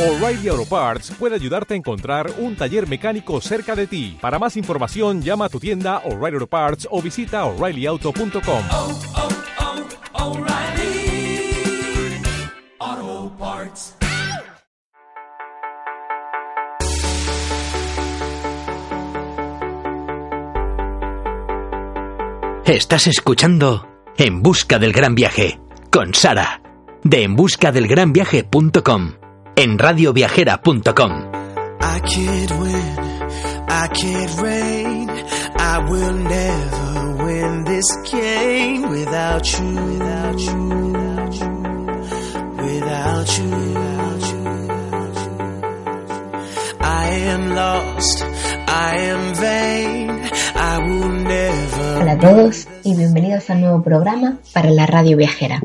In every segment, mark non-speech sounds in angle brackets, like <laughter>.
O'Reilly Auto Parts puede ayudarte a encontrar un taller mecánico cerca de ti. Para más información, llama a tu tienda O'Reilly Auto Parts o visita oreillyauto.com. oh, oh, Parts. Estás escuchando En Busca del Gran Viaje con Sara de enbuscadelgranviaje.com en radioviajera.com. I can't win, I can't reign, I will never win this game without you, without you, without you, without you, without you. I am lost, I am vain, I will never. Hola a todos y bienvenidos a un nuevo programa para la radio viajera.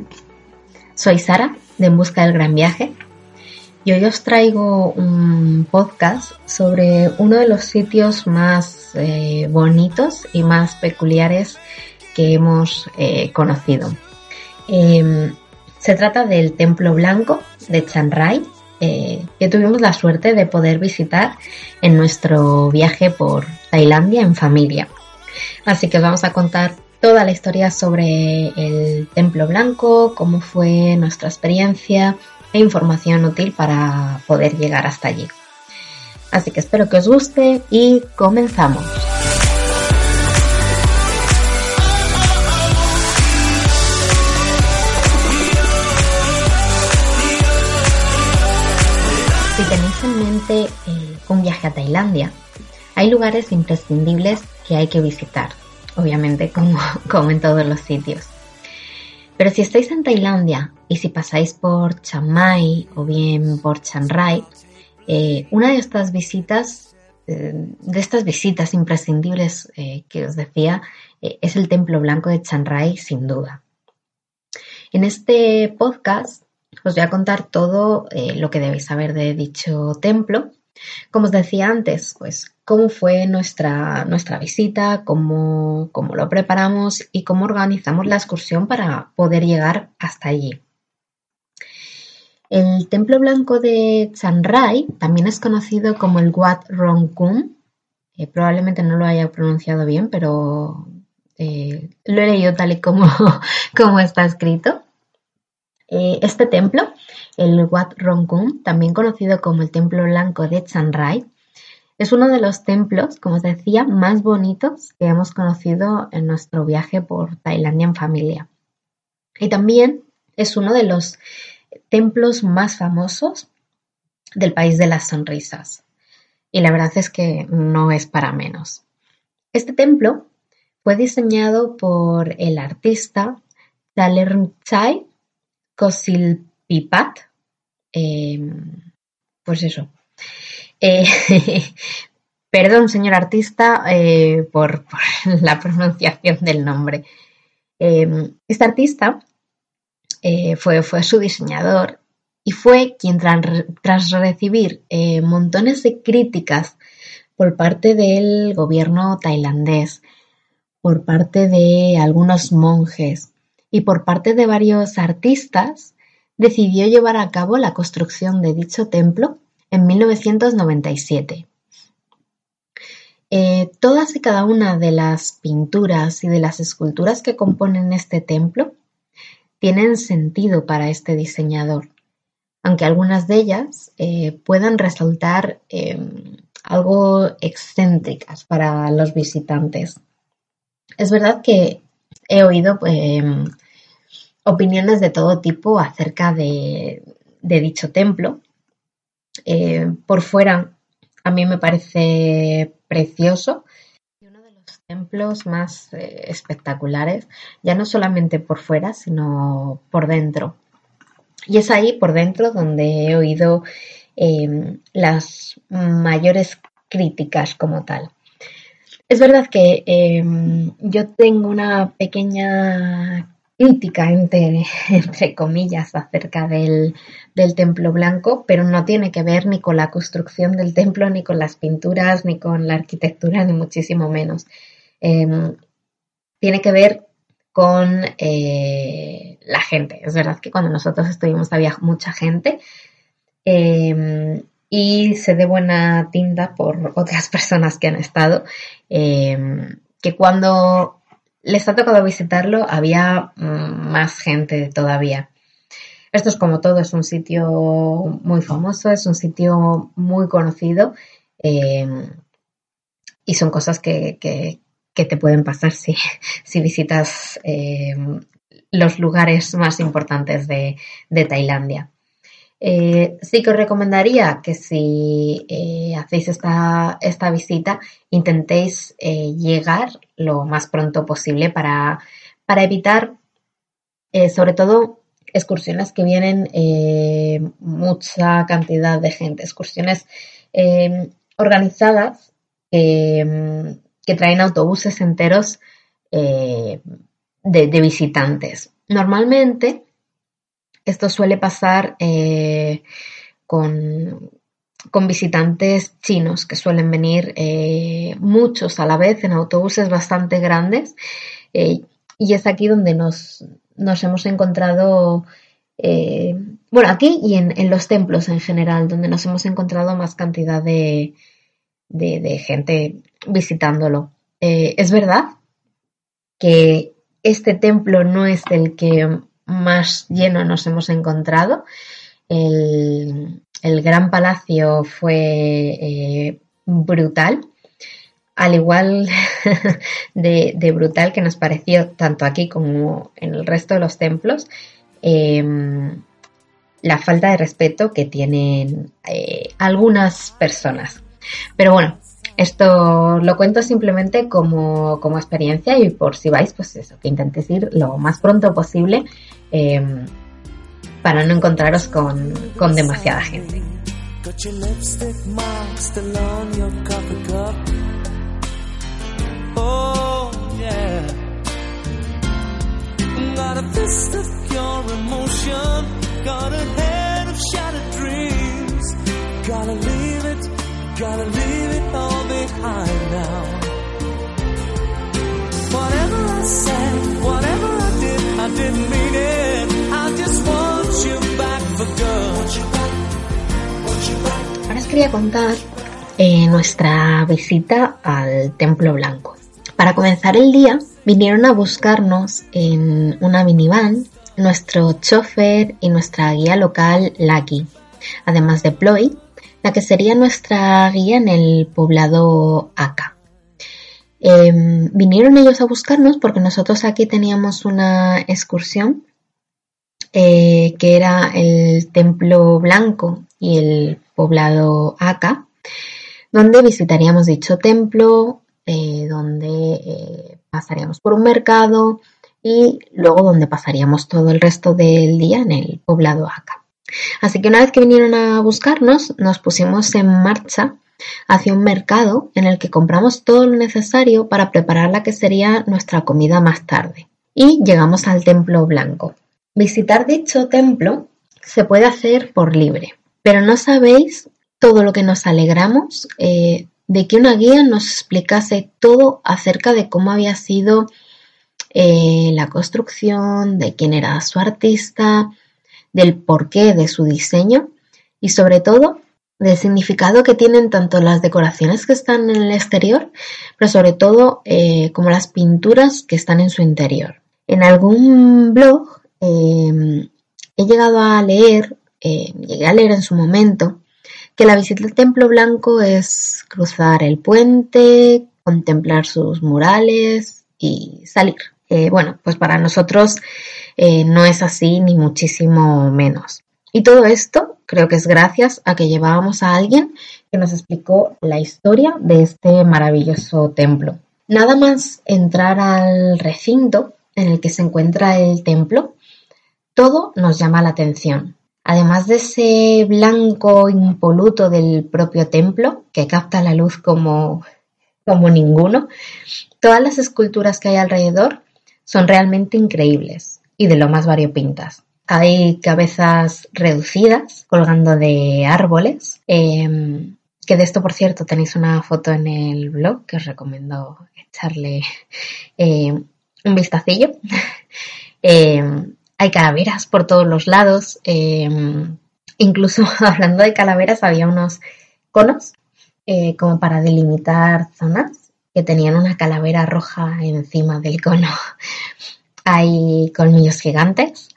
Soy Sara de En Busca del Gran Viaje y hoy os traigo un podcast sobre uno de los sitios más eh, bonitos y más peculiares que hemos eh, conocido. Eh, se trata del Templo Blanco de Chiang Rai, eh, que tuvimos la suerte de poder visitar en nuestro viaje por Tailandia en familia. Así que os vamos a contar toda la historia sobre el Templo Blanco, cómo fue nuestra experiencia información útil para poder llegar hasta allí. Así que espero que os guste y comenzamos. Si tenéis en mente eh, un viaje a Tailandia, hay lugares imprescindibles que hay que visitar, obviamente como <laughs> en todos los sitios. Pero si estáis en Tailandia y si pasáis por Chiang Mai o bien por Chiang Rai, eh, una de estas visitas, eh, de estas visitas imprescindibles eh, que os decía, es el Templo Blanco de Chiang Rai, sin duda. En este podcast os voy a contar todo lo que debéis saber de dicho templo. Como os decía antes, pues cómo fue nuestra, nuestra visita, cómo, cómo lo preparamos y cómo organizamos la excursión para poder llegar hasta allí. El Templo Blanco de Chiang Rai también es conocido como el Wat Rong Kun. Eh, probablemente no lo haya pronunciado bien, pero eh, lo he leído tal y como, <laughs> como está escrito. Eh, este templo, el Wat Rong Kun, también conocido como el Templo Blanco de Chiang Rai, es uno de los templos, como os decía, más bonitos que hemos conocido en nuestro viaje por Tailandia en familia. Y también es uno de los templos más famosos del país de las sonrisas. Y la verdad es que no es para menos. Este templo fue diseñado por el artista Talerchai Kosilpipat. Eh, pues eso. Eh, <laughs> perdón, señor artista, eh, por, la pronunciación del nombre. Eh, este artista fue, su diseñador y fue quien tras recibir montones de críticas por parte del gobierno tailandés, por parte de algunos monjes, y por parte de varios artistas decidió llevar a cabo la construcción de dicho templo en 1997. Eh, todas y cada una de las pinturas y de las esculturas que componen este templo tienen sentido para este diseñador, aunque algunas de ellas eh, puedan resultar eh, algo excéntricas para los visitantes. Es verdad que he oído eh, opiniones de todo tipo acerca de dicho templo. Eh, por fuera, a mí me parece precioso y uno de los templos más eh, espectaculares, ya no solamente por fuera, sino por dentro. Y es ahí, por dentro, donde he oído eh, las mayores críticas como tal. Es verdad que eh, yo tengo una pequeña crítica, entre, <laughs> entre comillas, acerca del, del, templo blanco, pero no tiene que ver ni con la construcción del templo, ni con las pinturas, ni con la arquitectura, ni muchísimo menos. Eh, tiene que ver con eh, la gente. Es verdad que cuando nosotros estuvimos había mucha gente. Eh, y sé de buena tinta por otras <laughs> personas que han estado, eh, que cuando les ha tocado visitarlo había mm, más gente todavía. Esto es como todo, es un sitio muy famoso, es un sitio muy conocido eh, y son cosas que, que, te pueden pasar si, <laughs> si visitas eh, los lugares más importantes de, de Tailandia. Eh, sí que os recomendaría que si eh, hacéis esta, esta, visita intentéis eh, llegar lo más pronto posible para, para evitar sobre todo excursiones que vienen mucha cantidad de gente, excursiones organizadas que traen autobuses enteros de, de visitantes. Normalmente esto suele pasar eh, con, con, visitantes chinos que suelen venir eh, muchos a la vez en autobuses bastante grandes eh, y es aquí donde nos, nos hemos encontrado, bueno, aquí y en, en, los templos en general, donde nos hemos encontrado más cantidad de, de, de gente visitándolo. es verdad que este templo no es el que más lleno nos hemos encontrado. El, Gran Palacio fue eh, brutal, al igual <laughs> de, brutal que nos pareció tanto aquí como en el resto de los templos. Em, la falta de respeto que tienen eh, algunas personas. Pero bueno, esto lo cuento simplemente como, como, experiencia y por si vais, pues eso, que intentéis ir lo más pronto posible eh, para no encontraros con, con demasiada gente. Gotta leave it all behind now. Whatever I said, whatever I did, I didn't mean Ahora os quería contar eh, nuestra visita al Templo Blanco. Para comenzar el día, vinieron a buscarnos en una minivan nuestro chofer y nuestra guía local Lucky, además de Ploy, la que sería nuestra guía en el poblado Aka. Em, vinieron ellos a buscarnos porque nosotros aquí teníamos una excursión eh, que era el Templo Blanco y el poblado Aka, donde visitaríamos dicho templo, eh, donde eh, pasaríamos por un mercado y luego donde pasaríamos todo el resto del día en el poblado Aka. Así que una vez que vinieron a buscarnos, nos pusimos en marcha hacia un mercado en el que compramos todo lo necesario para preparar la que sería nuestra comida más tarde. Y llegamos al templo blanco. Visitar dicho templo se puede hacer por libre, pero no sabéis todo lo que nos alegramos eh, de que una guía nos explicase todo acerca de cómo había sido eh, la construcción, de quién era su artista, del porqué de su diseño y sobre todo del significado que tienen tanto las decoraciones que están en el exterior, pero sobre todo eh, como las pinturas que están en su interior. En algún blog Em, he llegado a leer, eh, llegué a leer en su momento, que la visita al Templo Blanco es cruzar el puente, contemplar sus murales y salir. Eh, bueno, pues para nosotros eh, no es así ni muchísimo menos. Y todo esto creo que es gracias a que llevábamos a alguien que nos explicó la historia de este maravilloso templo. Nada más entrar al recinto en el que se encuentra el templo, todo nos llama la atención. Además de ese blanco impoluto del propio templo, que capta la luz como, como ninguno, todas las esculturas que hay alrededor son realmente increíbles y de lo más variopintas. Hay cabezas reducidas colgando de árboles, em, que de esto, por cierto, tenéis una foto en el blog que os recomiendo echarle <laughs> eh, un vistacillo. <laughs> Em, hay calaveras por todos los lados, em, incluso <laughs> hablando de calaveras, había unos conos eh, como para delimitar zonas que tenían una calavera roja encima del cono. Hay colmillos gigantes,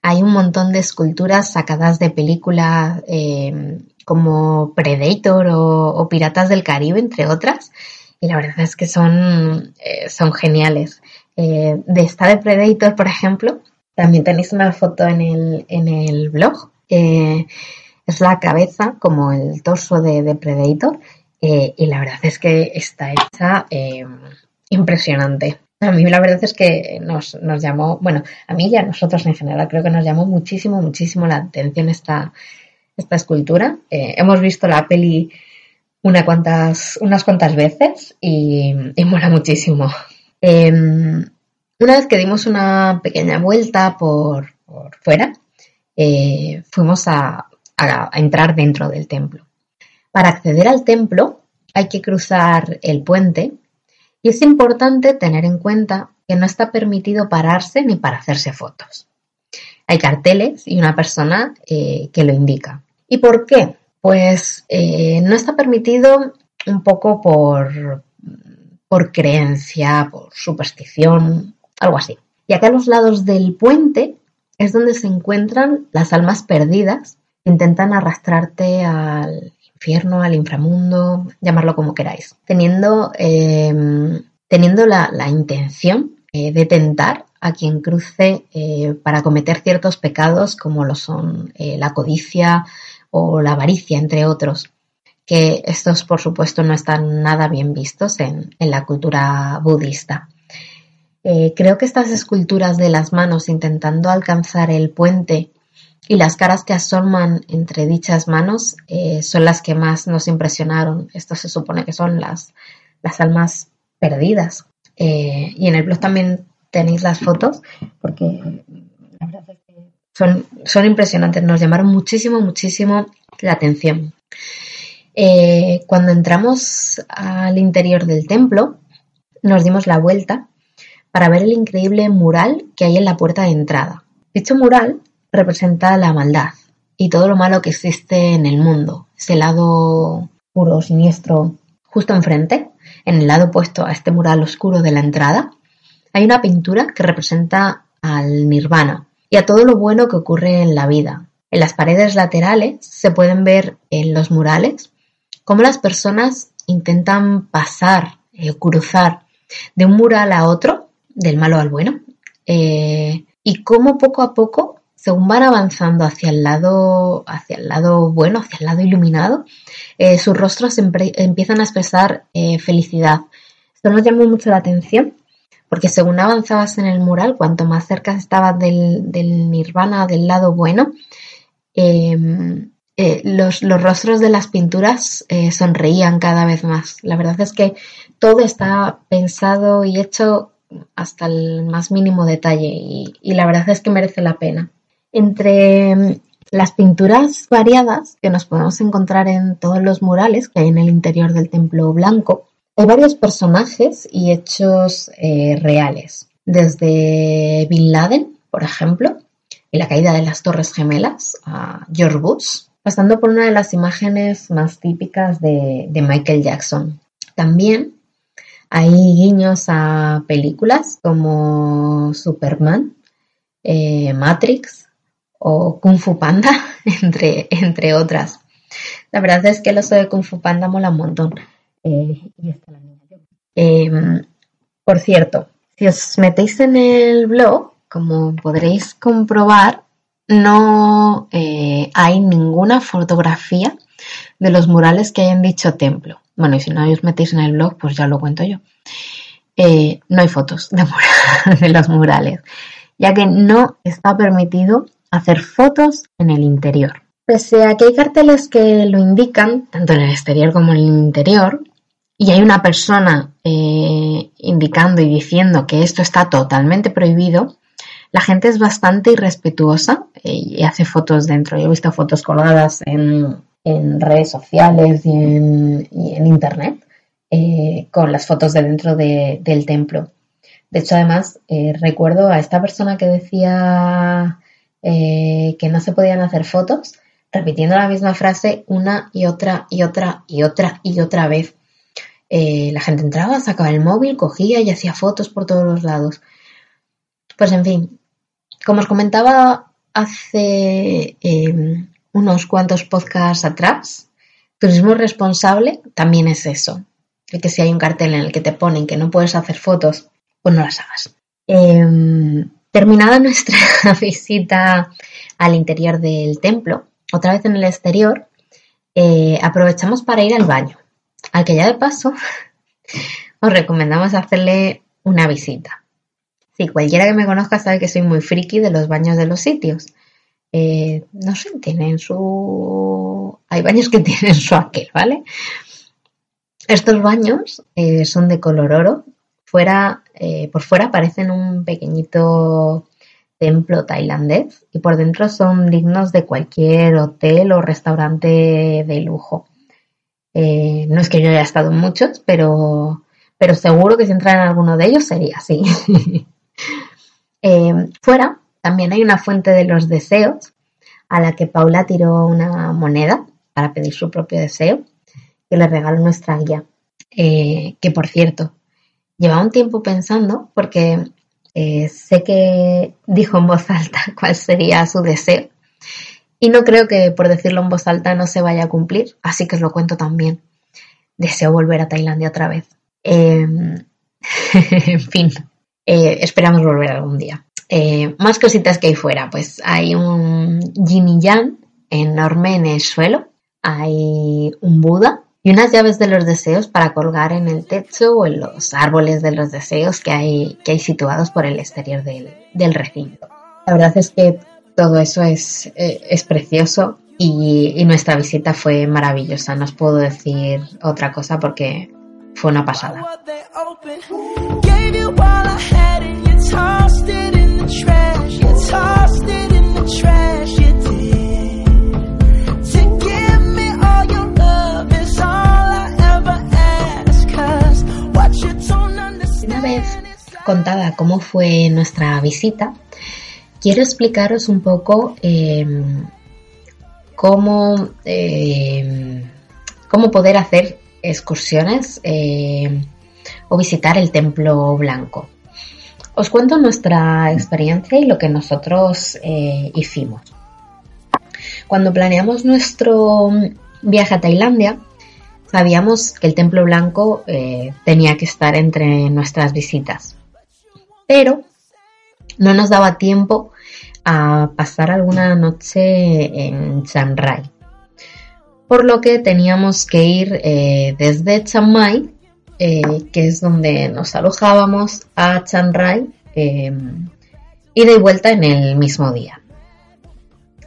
hay un montón de esculturas sacadas de películas eh, como Predator o, Piratas del Caribe, entre otras, y la verdad es que son, eh, son geniales. de esta de Predator, por ejemplo, también tenéis una foto en el, en el blog. es la cabeza como el torso de, Predator eh, y la verdad es que está hecha eh, impresionante. A mí la verdad es que nos, nos, llamó, bueno, a mí y a nosotros en general creo que nos llamó muchísimo, muchísimo la atención esta, esta escultura. Eh, hemos visto la peli una cuantas, unas cuantas veces y, y mola muchísimo. Em, una vez que dimos una pequeña vuelta por, fuera, eh, fuimos a, entrar dentro del templo. Para acceder al templo hay que cruzar el puente y es importante tener en cuenta que no está permitido pararse ni para hacerse fotos. Hay carteles y una persona eh, que lo indica. ¿Y por qué? Pues eh, no está permitido un poco por, por creencia, por superstición, algo así. Y acá a los lados del puente es donde se encuentran las almas perdidas que intentan arrastrarte al infierno, al inframundo, llamarlo como queráis, teniendo, em, teniendo la, intención eh, de tentar a quien cruce eh, para cometer ciertos pecados como lo son eh, la codicia o la avaricia, entre otros, que estos por supuesto no están nada bien vistos en la cultura budista. Creo que estas esculturas de las manos intentando alcanzar el puente y las caras que asoman entre dichas manos eh, son las que más nos impresionaron. Esto se supone que son las, las almas perdidas. Eh, y en el blog también tenéis las fotos porque son, son impresionantes, nos llamaron muchísimo, muchísimo la atención. cuando entramos al interior del templo, nos dimos la vuelta para ver el increíble mural que hay en la puerta de entrada. Dicho mural representa la maldad y todo lo malo que existe en el mundo, ese lado puro, siniestro, justo enfrente, en el lado opuesto a este mural oscuro de la entrada, hay una pintura que representa al nirvana y a todo lo bueno que ocurre en la vida. En las paredes laterales se pueden ver en los murales cómo las personas intentan pasar eh, cruzar de un mural a otro del malo al bueno, eh, y cómo poco a poco, según van avanzando hacia el lado, hacia el lado bueno, hacia el lado iluminado, eh, sus rostros empiezan a expresar eh, felicidad. Esto nos llamó mucho la atención, porque según avanzabas en el mural, cuanto más cerca estabas del, nirvana, del lado bueno, em, los, los, rostros de las pinturas sonreían cada vez más. La verdad es que todo está pensado y hecho hasta el más mínimo detalle y, la verdad es que merece la pena. Entre mm, las pinturas variadas que nos podemos encontrar en todos los murales que hay en el interior del templo blanco, hay varios personajes y hechos eh, reales, desde Bin Laden, por ejemplo, y la caída de las Torres Gemelas, a George Bush, pasando por una de las imágenes más típicas de, Michael Jackson. También hay guiños a películas como Superman, eh, Matrix o Kung Fu Panda, <laughs> entre, entre otras. La verdad es que el oso de Kung Fu Panda mola un montón. Eh, em, por cierto, si os metéis en el blog, como podréis comprobar, no eh, hay ninguna fotografía de los murales que hay en dicho templo. Bueno, y si no os metéis en el blog, pues ya lo cuento yo. Eh, no hay fotos de <laughs> los murales, ya que no está permitido hacer fotos en el interior. Pese a que hay carteles que lo indican, tanto en el exterior como en el interior, y hay una persona eh, indicando y diciendo que esto está totalmente prohibido, la gente es bastante irrespetuosa eh, y hace fotos dentro. Yo he visto fotos colgadas en, redes sociales y en, internet eh, con las fotos de dentro del templo. De hecho, además, recuerdo a esta persona que decía eh, que no se podían hacer fotos, repitiendo la misma frase una y otra y otra y otra y otra vez. Eh, la gente entraba, sacaba el móvil, cogía y hacía fotos por todos los lados. Pues en fin, como os comentaba hace em, unos cuantos podcasts atrás, turismo responsable también es eso. que si hay un cartel en el que te ponen que no puedes hacer fotos, pues no las hagas. Em, terminada nuestra <laughs> visita al interior del templo, otra vez en el exterior, eh, aprovechamos para ir al baño, al que ya de paso <laughs> os recomendamos hacerle una visita. Sí, cualquiera que me conozca sabe que soy muy friki de los baños de los sitios. Eh, no sé, tienen su... Hay baños que <laughs> tienen su aquel, ¿vale? Estos baños eh, son de color oro. Fuera, por fuera parecen un pequeñito templo tailandés y por dentro son dignos de cualquier hotel o restaurante de lujo. Eh, no es que yo haya estado en muchos, pero, pero seguro que si entrara en alguno de ellos sería así. <laughs> Eh, fuera también hay una fuente de los deseos a la que Paula tiró una moneda para pedir su propio deseo que le regaló nuestra guía. Eh, que por cierto, lleva un tiempo pensando porque eh, sé que dijo en voz alta <laughs> cuál sería su deseo y no creo que por decirlo en voz alta no se vaya a cumplir, así que os lo cuento también. Deseo volver a Tailandia otra vez. Em, <laughs> en fin, eh, esperamos volver algún día. Eh, más cositas que hay fuera, pues hay un yin yang enorme en el suelo, hay un Buda y unas llaves de los deseos para colgar en el techo o en los árboles de los deseos que hay, que hay situados por el exterior del, recinto. La verdad es que todo eso es, eh, es precioso y, y, nuestra visita fue maravillosa. No os puedo decir otra cosa porque fue una pasada. Contada cómo fue nuestra visita, quiero explicaros un poco em, cómo, em, cómo poder hacer excursiones em, o visitar el templo blanco. Os cuento nuestra experiencia y lo que nosotros eh, hicimos. Cuando planeamos nuestro viaje a Tailandia, sabíamos que el templo blanco eh, tenía que estar entre nuestras visitas pero no nos daba tiempo a pasar alguna noche en Chiang. Por lo que teníamos que ir eh, desde Chiang eh, que es donde nos alojábamos, a Chiang Rai em, y de vuelta en el mismo día.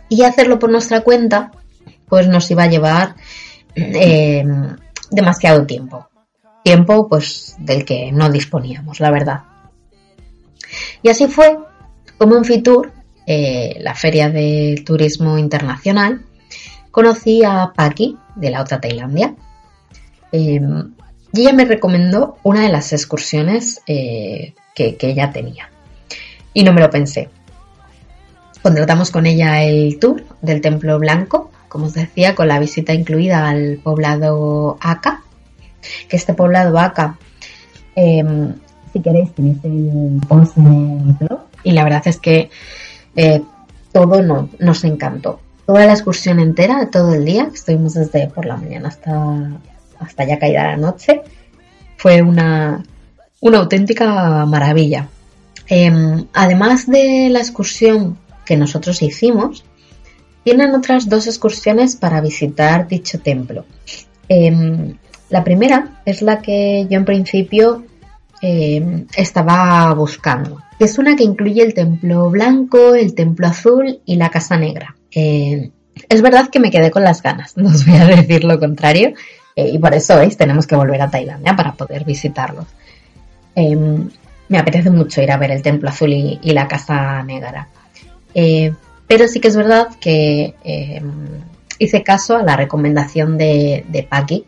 Y hacerlo por nuestra cuenta, pues nos iba a llevar em, demasiado tiempo. Tiempo pues del que no disponíamos, la verdad. Y así fue como en Fitur, eh, la feria de turismo internacional, conocí a Paki de la otra Tailandia. Em, y ella me recomendó una de las excursiones eh, que, ella tenía. Y no me lo pensé. Contratamos con ella el tour del Templo Blanco, como os decía, con la visita incluida al poblado Aka, que este poblado Aka em, si queréis tenéis el post en el blog. Y la verdad es que eh, todo no, nos encantó. Toda la excursión entera, todo el día, estuvimos desde por la mañana hasta, hasta ya caída la noche, fue una, una auténtica maravilla. Em, además de la excursión que nosotros hicimos, tienen otras dos excursiones para visitar dicho templo. Em, la primera es la que yo en principio eh, estaba buscando. Es una que incluye el templo blanco, el templo azul y la casa negra. Eh, es verdad que me quedé con las ganas, <laughs> no os voy a decir lo contrario, eh, y por eso veis, tenemos que volver a Tailandia para poder visitarlos. me apetece mucho ir a ver el templo azul y, la casa negra. pero sí que es verdad que hice caso a la recomendación de, de Paki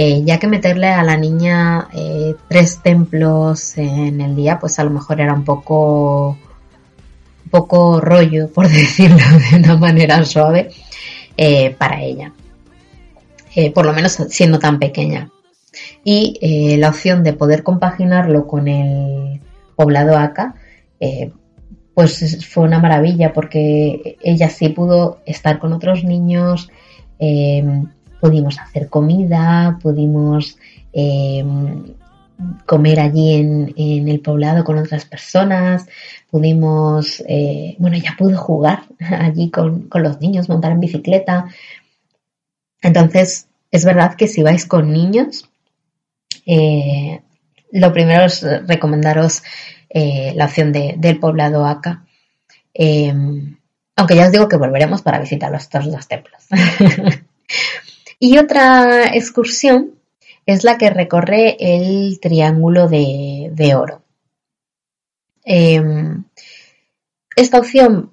eh, ya que meterle a la niña eh, tres templos en el día, pues a lo mejor era un poco, un poco rollo, por <laughs> decirlo de una manera suave. eh, para ella, por lo menos siendo tan pequeña. Y la opción de poder compaginarlo con el poblado ACA, pues fue una maravilla porque ella sí pudo estar con otros niños, pudimos hacer comida, pudimos comer allí en, el poblado con otras personas, pudimos, eh, bueno, ya pude jugar <laughs> allí con, los niños, montar en bicicleta. Entonces, es verdad que si vais con niños, eh, lo primero es recomendaros eh, la opción del poblado acá. aunque ya os digo que volveremos para visitar los, todos los templos. <laughs> y otra excursión es la que recorre el triángulo de, oro. Em, esta opción,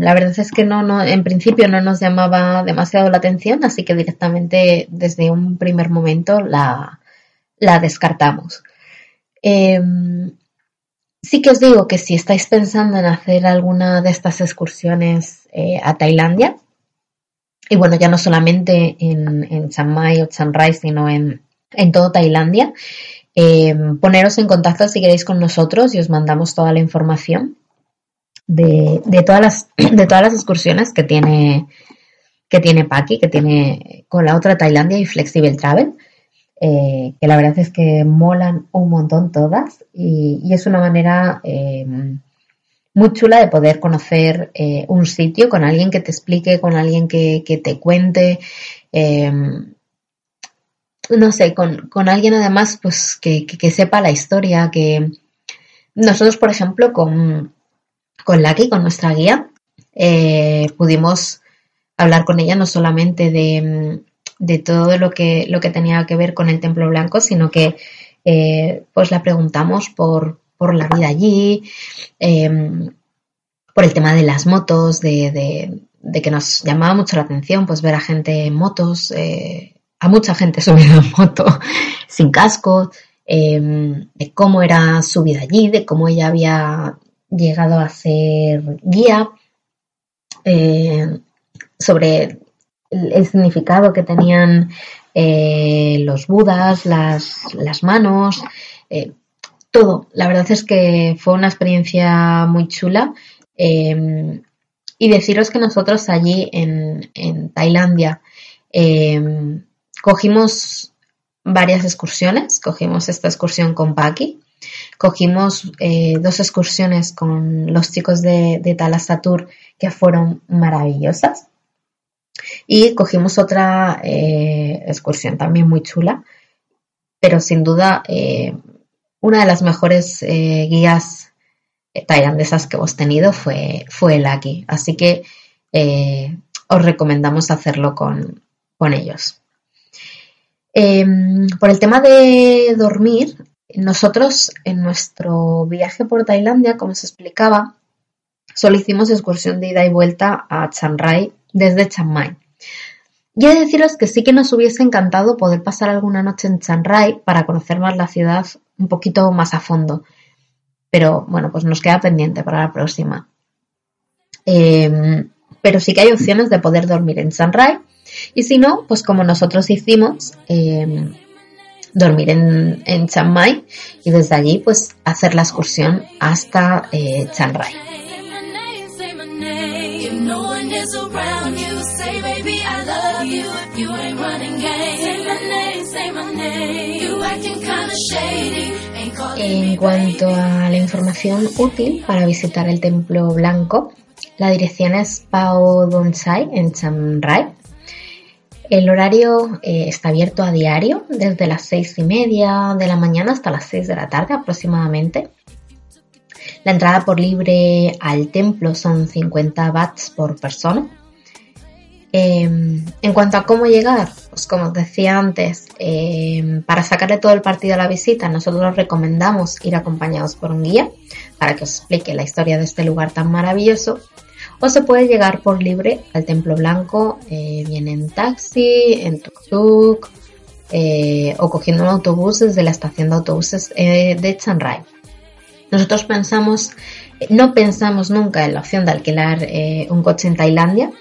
la verdad es que no, en principio no nos llamaba demasiado la atención, así que directamente desde un primer momento la, descartamos. Em, sí que os digo que si estáis pensando en hacer alguna de estas excursiones eh, a Tailandia, y bueno, ya no solamente en, en Chiang o Chiang sino en, en todo Tailandia. Eh, poneros en contacto si queréis con nosotros y os mandamos toda la información de, todas, las, <clears throat> de todas las excursiones que tiene, que tiene Paki, que tiene con la otra Tailandia y Flexible Travel. Eh, que la verdad es que molan un montón todas y, es una manera eh, muy chula de poder conocer un sitio con alguien que te explique, con alguien que, que te cuente no sé, con, alguien además pues que, sepa la historia, que nosotros, por ejemplo, con, con Lucky, con nuestra guía, eh, pudimos hablar con ella no solamente de, de, todo lo que, lo que tenía que ver con el Templo Blanco, sino que eh, pues la preguntamos por, por la vida allí, em, por el tema de las motos, de, de, que nos llamaba mucho la atención pues ver a gente en motos, eh, a mucha gente <laughs> subido en moto sin casco, em, de cómo era su vida allí, de cómo ella había llegado a ser guía, eh, sobre el, significado que tenían eh, los budas, las, las manos, todo. La verdad es que fue una experiencia muy chula. Em, y deciros que nosotros allí en, en Tailandia em, Cogimos varias excursiones, cogimos esta excursión con Paki, cogimos eh, dos excursiones con los chicos de, de Talasatur que fueron maravillosas y cogimos otra eh, excursión también muy chula, pero sin duda eh, una de las mejores guías tailandesas que hemos tenido fue, fue el aquí, así que os recomendamos hacerlo con, con ellos. Em, por el tema de dormir, nosotros en nuestro viaje por Tailandia, como se explicaba, solo hicimos excursión de ida y vuelta a Chiang Rai desde Chiang Mai. Y he de deciros que sí que nos hubiese encantado poder pasar alguna noche en Chiang Rai para conocer más la ciudad un poquito más a fondo. Pero bueno, pues nos queda pendiente para la próxima. Em, pero sí que hay opciones de poder dormir en Rai y si no, pues como nosotros hicimos, em, dormir en, en Chiang y desde allí pues hacer la excursión hasta eh, Chiang Rai. En cuanto a la información útil para visitar el Templo Blanco, la dirección es Pao Donsai en Chiang Rai el horario eh, está abierto a diario, desde las seis y media de la mañana hasta las seis de la tarde aproximadamente. La entrada por libre al templo son 50 bahts por persona. Em, en cuanto a cómo llegar, pues como os decía antes, em, para sacarle todo el partido a la visita, nosotros recomendamos ir acompañados por un guía para que os explique la historia de este lugar tan maravilloso o se puede llegar por libre al Templo Blanco, eh, bien en taxi, en tuk-tuk eh, o cogiendo un autobús desde la estación de autobuses eh, de Chiang Rai. Nosotros pensamos, no pensamos nunca en la opción de alquilar un coche en Tailandia,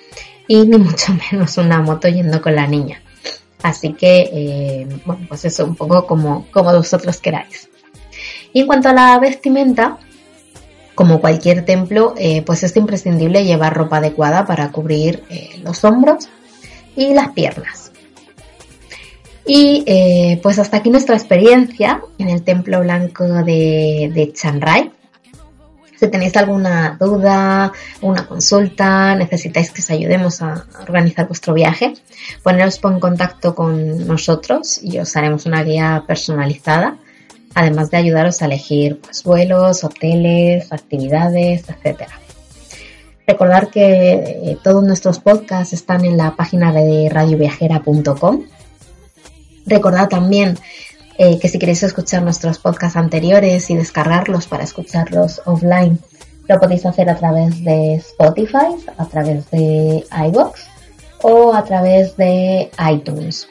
y ni mucho <laughs> menos una moto yendo con la niña. Así que, eh, bueno, pues eso un poco como, como vosotros queráis. Y en cuanto a la vestimenta, como cualquier templo, eh, pues es imprescindible llevar ropa adecuada para cubrir eh, los hombros y las piernas. Y eh, pues hasta aquí nuestra experiencia en el templo blanco de, de Chiang Rai. Si tenéis alguna duda, una consulta, necesitáis que os ayudemos a organizar vuestro viaje, poneros en contacto con nosotros y os haremos una guía personalizada, además de ayudaros a elegir pues, vuelos, hoteles, actividades, etc. Recordar que eh, todos nuestros podcasts están en la página de radioviajera.com. Recordad también eh, que si queréis escuchar nuestros podcasts anteriores y descargarlos para escucharlos offline, lo podéis hacer a través de Spotify, a través de iVoox o a través de iTunes.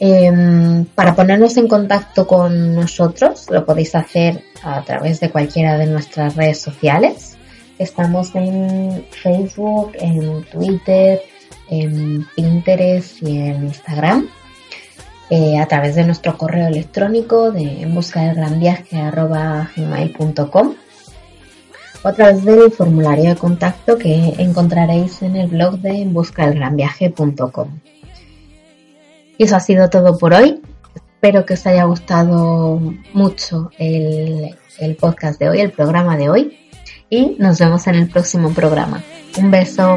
Em, para ponernos en contacto con nosotros, lo podéis hacer a través de cualquiera de nuestras redes sociales. Estamos en Facebook, en Twitter, en Pinterest y en Instagram. Eh, a través de nuestro correo electrónico de en busca del gran viaje o a través del formulario de contacto que encontraréis en el blog de en busca del gran viaje.com. Y eso ha sido todo por hoy. Espero que os haya gustado mucho el, el podcast de hoy, el programa de hoy. Y nos vemos en el próximo programa. Un beso.